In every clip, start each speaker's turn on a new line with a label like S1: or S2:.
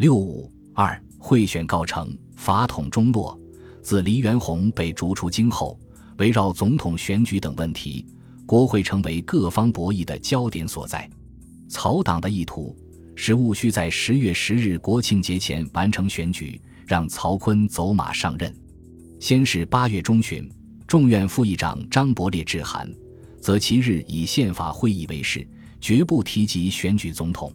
S1: 六五二贿选告成，法统中落。自黎元洪被逐出京后，围绕总统选举等问题，国会成为各方博弈的焦点所在。曹党的意图是务须在十月十日国庆节前完成选举，让曹锟走马上任。先是八月中旬，众院副议长张伯烈致函，则其日以宪法会议为事，绝不提及选举总统。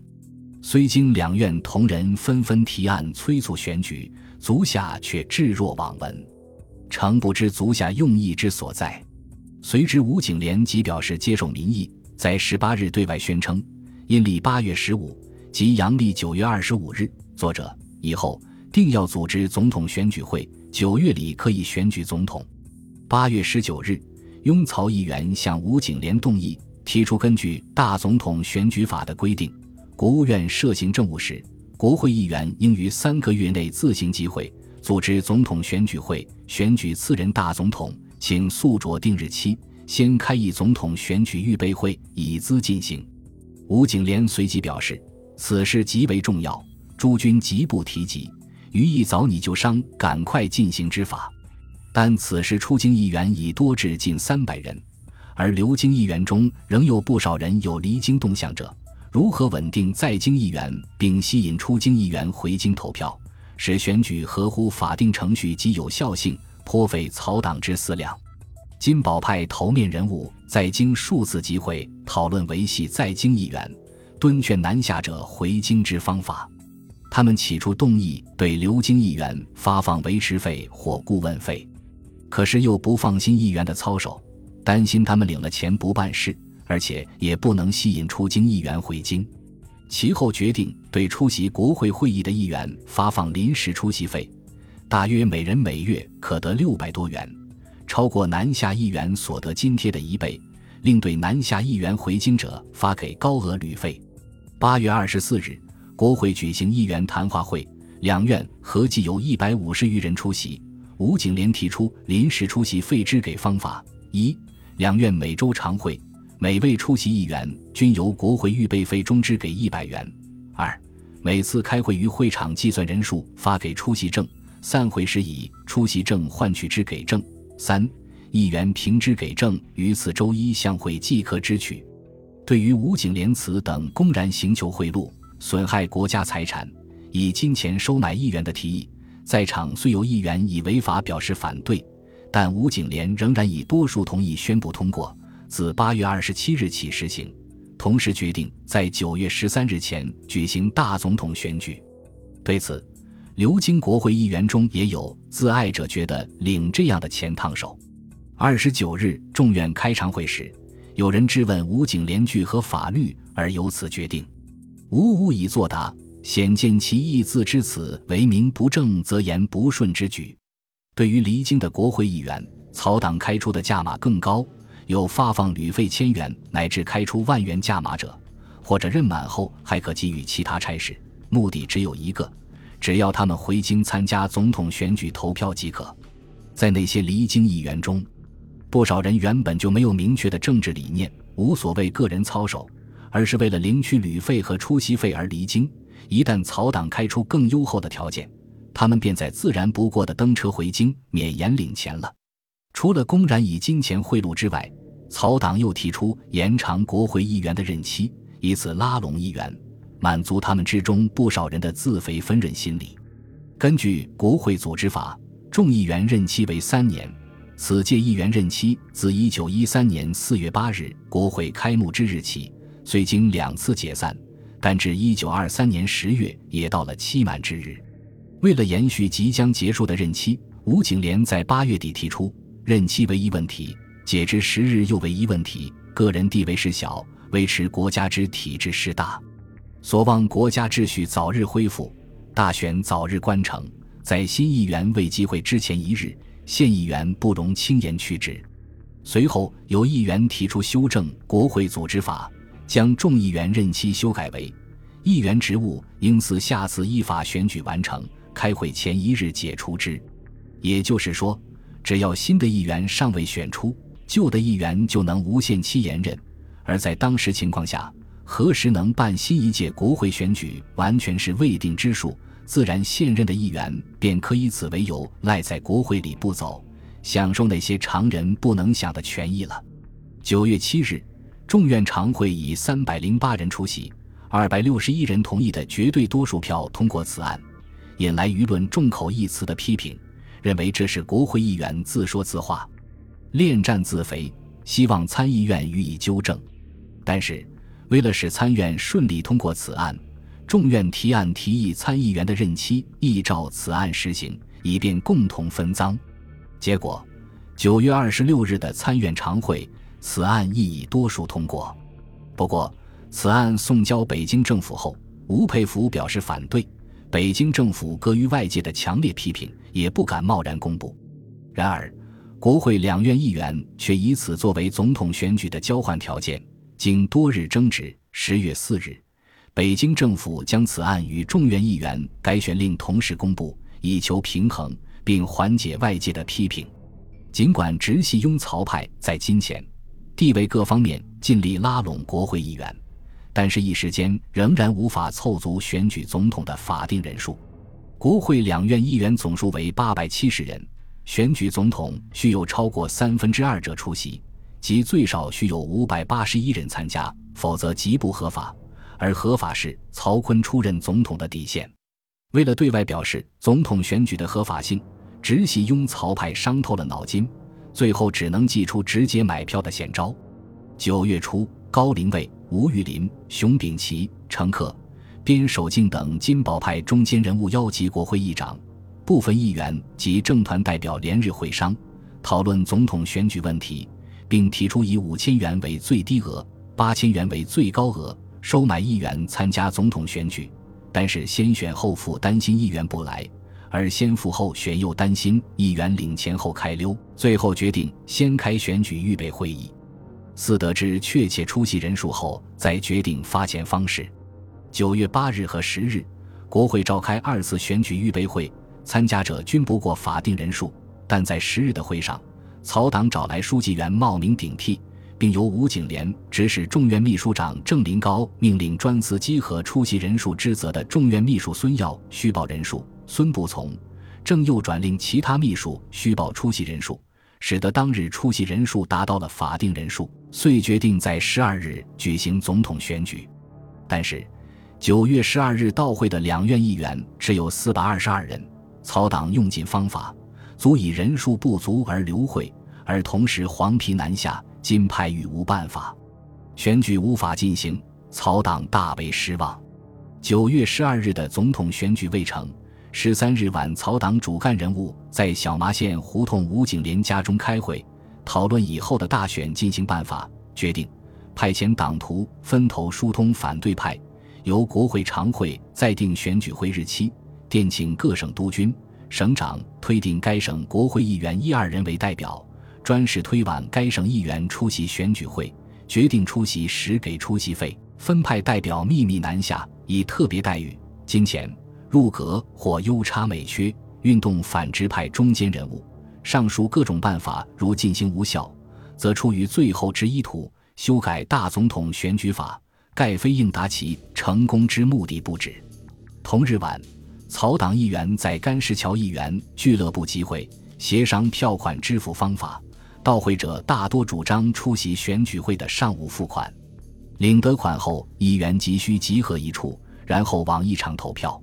S1: 虽经两院同仁纷纷提案催促选举。足下却置若罔闻，诚不知足下用意之所在。随之，吴景莲即表示接受民意，在十八日对外宣称，阴历八月十五及阳历九月二十五日，作者以后定要组织总统选举会，九月里可以选举总统。八月十九日，拥曹议员向吴景莲动议，提出根据《大总统选举法》的规定，国务院设行政务时。国会议员应于三个月内自行集会，组织总统选举会，选举次任大总统，请速酌定日期，先开议总统选举预备会，以资进行。吴景莲随即表示，此事极为重要，诸君急不提及，余意早拟就商，赶快进行之法。但此时出京议员已多至近三百人，而留京议员中仍有不少人有离京动向者。如何稳定在京议员，并吸引出京议员回京投票，使选举合乎法定程序及有效性，颇费曹党之思量。金宝派头面人物在京数次集会，讨论维系在京议员、敦劝南下者回京之方法。他们起初动议对留京议员发放维持费或顾问费，可是又不放心议员的操守，担心他们领了钱不办事。而且也不能吸引出京议员回京，其后决定对出席国会会议的议员发放临时出席费，大约每人每月可得六百多元，超过南下议员所得津贴的一倍。另对南下议员回京者发给高额旅费。八月二十四日，国会举行议员谈话会，两院合计有一百五十余人出席。吴景莲提出临时出席费支给方法：一、两院每周常会。每位出席议员均由国会预备费中支给一百元。二、每次开会于会场计算人数，发给出席证；散会时以出席证换取支给证。三、议员凭支给证于次周一向会即可支取。对于吴景莲此等公然行求贿赂、损害国家财产、以金钱收买议员的提议，在场虽有议员以违法表示反对，但吴景莲仍然以多数同意宣布通过。自八月二十七日起实行，同时决定在九月十三日前举行大总统选举。对此，流经国会议员中也有自爱者觉得领这样的钱烫手。二十九日众院开常会时，有人质问吴景莲具和法律而由此决定，吴无以作答，显见其意自知此为名不正则言不顺之举。对于离京的国会议员，曹党开出的价码更高。有发放旅费千元乃至开出万元价码者，或者任满后还可给予其他差事，目的只有一个，只要他们回京参加总统选举投票即可。在那些离京议员中，不少人原本就没有明确的政治理念，无所谓个人操守，而是为了领取旅费和出席费而离京。一旦曹党开出更优厚的条件，他们便在自然不过的登车回京，免严领钱了。除了公然以金钱贿赂之外，曹党又提出延长国会议员的任期，以此拉拢议员，满足他们之中不少人的自肥分润心理。根据国会组织法，众议员任期为三年，此届议员任期自一九一三年四月八日国会开幕之日起，虽经两次解散，但至一九二三年十月也到了期满之日。为了延续即将结束的任期，吴景莲在八月底提出。任期为一问题，解职十日又为一问题。个人地位是小，维持国家之体制是大。所望国家秩序早日恢复，大选早日关成。在新议员未机会之前一日，现议员不容轻言去职。随后有议员提出修正国会组织法，将众议员任期修改为：议员职务应自下次依法选举完成，开会前一日解除之。也就是说。只要新的议员尚未选出，旧的议员就能无限期延任。而在当时情况下，何时能办新一届国会选举，完全是未定之数。自然现任的议员便可以此为由赖在国会里不走，享受那些常人不能享的权益了。九月七日，众院常会以三百零八人出席、二百六十一人同意的绝对多数票通过此案，引来舆论众口一词的批评，认为这是国会议员自说自话、恋战自肥，希望参议院予以纠正。但是，为了使参院顺利通过此案，众院提案提议参议员的任期依照此案实行，以便共同分赃。结果，九月二十六日的参院常会，此案亦以多数通过。不过，此案送交北京政府后，吴佩孚表示反对。北京政府搁于外界的强烈批评，也不敢贸然公布。然而，国会两院议员却以此作为总统选举的交换条件。经多日争执，十月四日，北京政府将此案与众院议员改选令同时公布，以求平衡并缓解外界的批评。尽管直系拥曹派在金钱、地位各方面尽力拉拢国会议员，但是，一时间仍然无法凑足选举总统的法定人数。国会两院议员总数为八百七十人，选举总统需有超过三分之二者出席。即最少需有五百八十一人参加，否则极不合法。而合法是曹锟出任总统的底线。为了对外表示总统选举的合法性，直系拥曹派伤透了脑筋，最后只能祭出直接买票的险招。九月初，高林卫、吴玉林、熊丙奇、程克、边守敬等金宝派中坚人物邀集国会议长、部分议员及政团代表连日会商，讨论总统选举问题。并提出以五千元为最低额，八千元为最高额收买议员参加总统选举，但是先选后付担心议员不来，而先付后选又担心议员领钱后开溜，最后决定先开选举预备会议，四得知确切出席人数后再决定发钱方式。九月八日和十日，国会召开二次选举预备会，参加者均不过法定人数，但在十日的会上。曹党找来书记员冒名顶替，并由吴景莲指使众院秘书长郑林高命令专司稽核出席人数之责的众院秘书孙耀虚报人数，孙不从，郑又转令其他秘书虚报出席人数，使得当日出席人数达到了法定人数，遂决定在十二日举行总统选举。但是，九月十二日到会的两院议员只有四百二十二人，曹党用尽方法。足以人数不足而留会，而同时黄皮南下，金派与无办法，选举无法进行，曹党大为失望。九月十二日的总统选举未成，十三日晚，曹党主干人物在小麻县胡同吴景莲家中开会，讨论以后的大选进行办法，决定派遣党徒分头疏通反对派，由国会常会再定选举会日期，电请各省督军。省长推定该省国会议员一二人为代表，专事推挽该省议员出席选举会，决定出席时给出席费，分派代表秘密南下，以特别待遇、金钱、入阁或优差美缺，运动反直派中间人物。上述各种办法如进行无效，则出于最后之意图，修改大总统选举法，盖非应达其成功之目的不止。同日晚。曹党议员在甘石桥议员俱乐部集会，协商票款支付方法。到会者大多主张出席选举会的上午付款，领得款后，议员急需集合一处，然后往议场投票。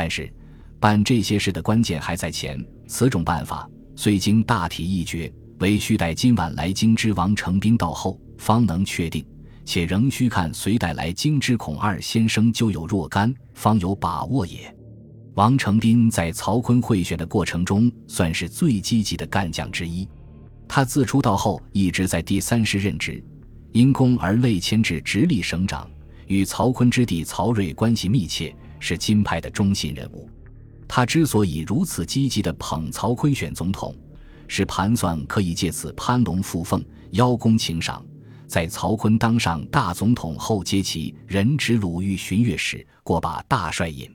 S1: 但是，办这些事的关键还在前。此种办法虽经大体议决，唯需待今晚来京之王承斌到后，方能确定。且仍需看隋带来京之孔二先生就有若干，方有把握也。王承斌在曹锟贿选的过程中，算是最积极的干将之一。他自出道后一直在第三师任职，因功而累迁至直隶省长，与曹锟之弟曹睿关系密切，是金派的中心人物。他之所以如此积极地捧曹锟选总统，是盘算可以借此攀龙附凤、邀功请赏，在曹锟当上大总统后接其任职鲁豫巡阅使，过把大帅瘾。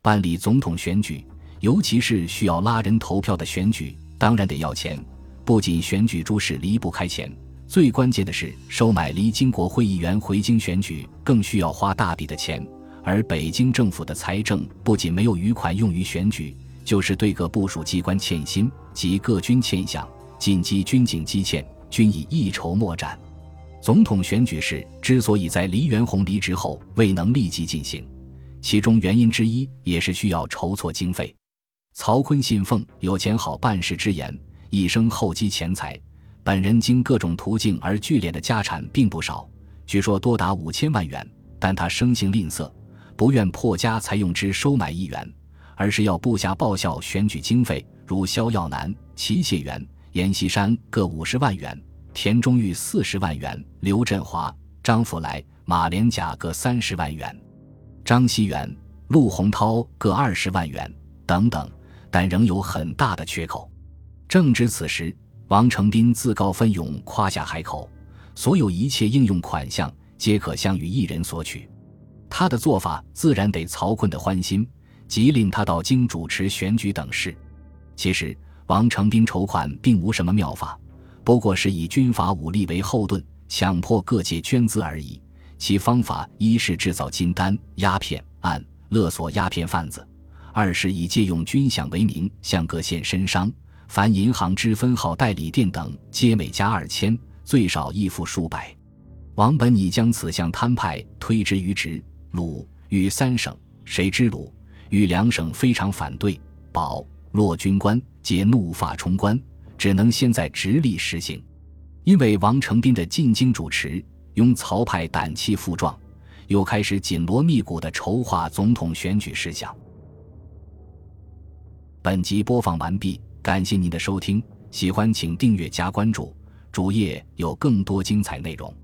S1: 办理总统选举，尤其是需要拉人投票的选举，当然得要钱。不仅选举诸事离不开钱，最关键的是收买离京国会议员回京选举，更需要花大笔的钱。而北京政府的财政不仅没有余款用于选举，就是对各部署机关欠薪及各军欠饷、紧急军警积欠，均已一筹莫展。总统选举时之所以在黎元洪离职后未能立即进行，其中原因之一也是需要筹措经费。曹锟信奉有钱好办事之言，一生厚积钱财，本人经各种途径而聚敛的家产并不少，据说多达五千万元，但他生性吝啬。不愿破家财用之收买议员，而是要部下报效选举经费，如萧耀南、齐谢元、阎锡山各五十万元，田中玉四十万元，刘振华、张福来、马连甲各三十万元，张锡元、陆洪涛各二十万元等等，但仍有很大的缺口。正值此时，王承斌自告奋勇夸下海口，所有一切应用款项皆可向与一人索取。他的做法自然得曹锟的欢心，即令他到京主持选举等事。其实王承斌筹款并无什么妙法，不过是以军阀武力为后盾，强迫各界捐资而已。其方法一是制造金丹、鸦片案，勒索鸦片贩子；二是以借用军饷为名，向各县绅商、凡银行之分号代理店等，皆每家二千，最少亦付数百。王本已将此项摊派推之于直。鲁豫三省，谁知鲁豫两省非常反对，保洛军官皆怒发冲冠，只能先在直隶实行。因为王承斌的进京主持，拥曹派胆气负壮，又开始紧锣密鼓的筹划总统选举事项。本集播放完毕，感谢您的收听，喜欢请订阅加关注，主页有更多精彩内容。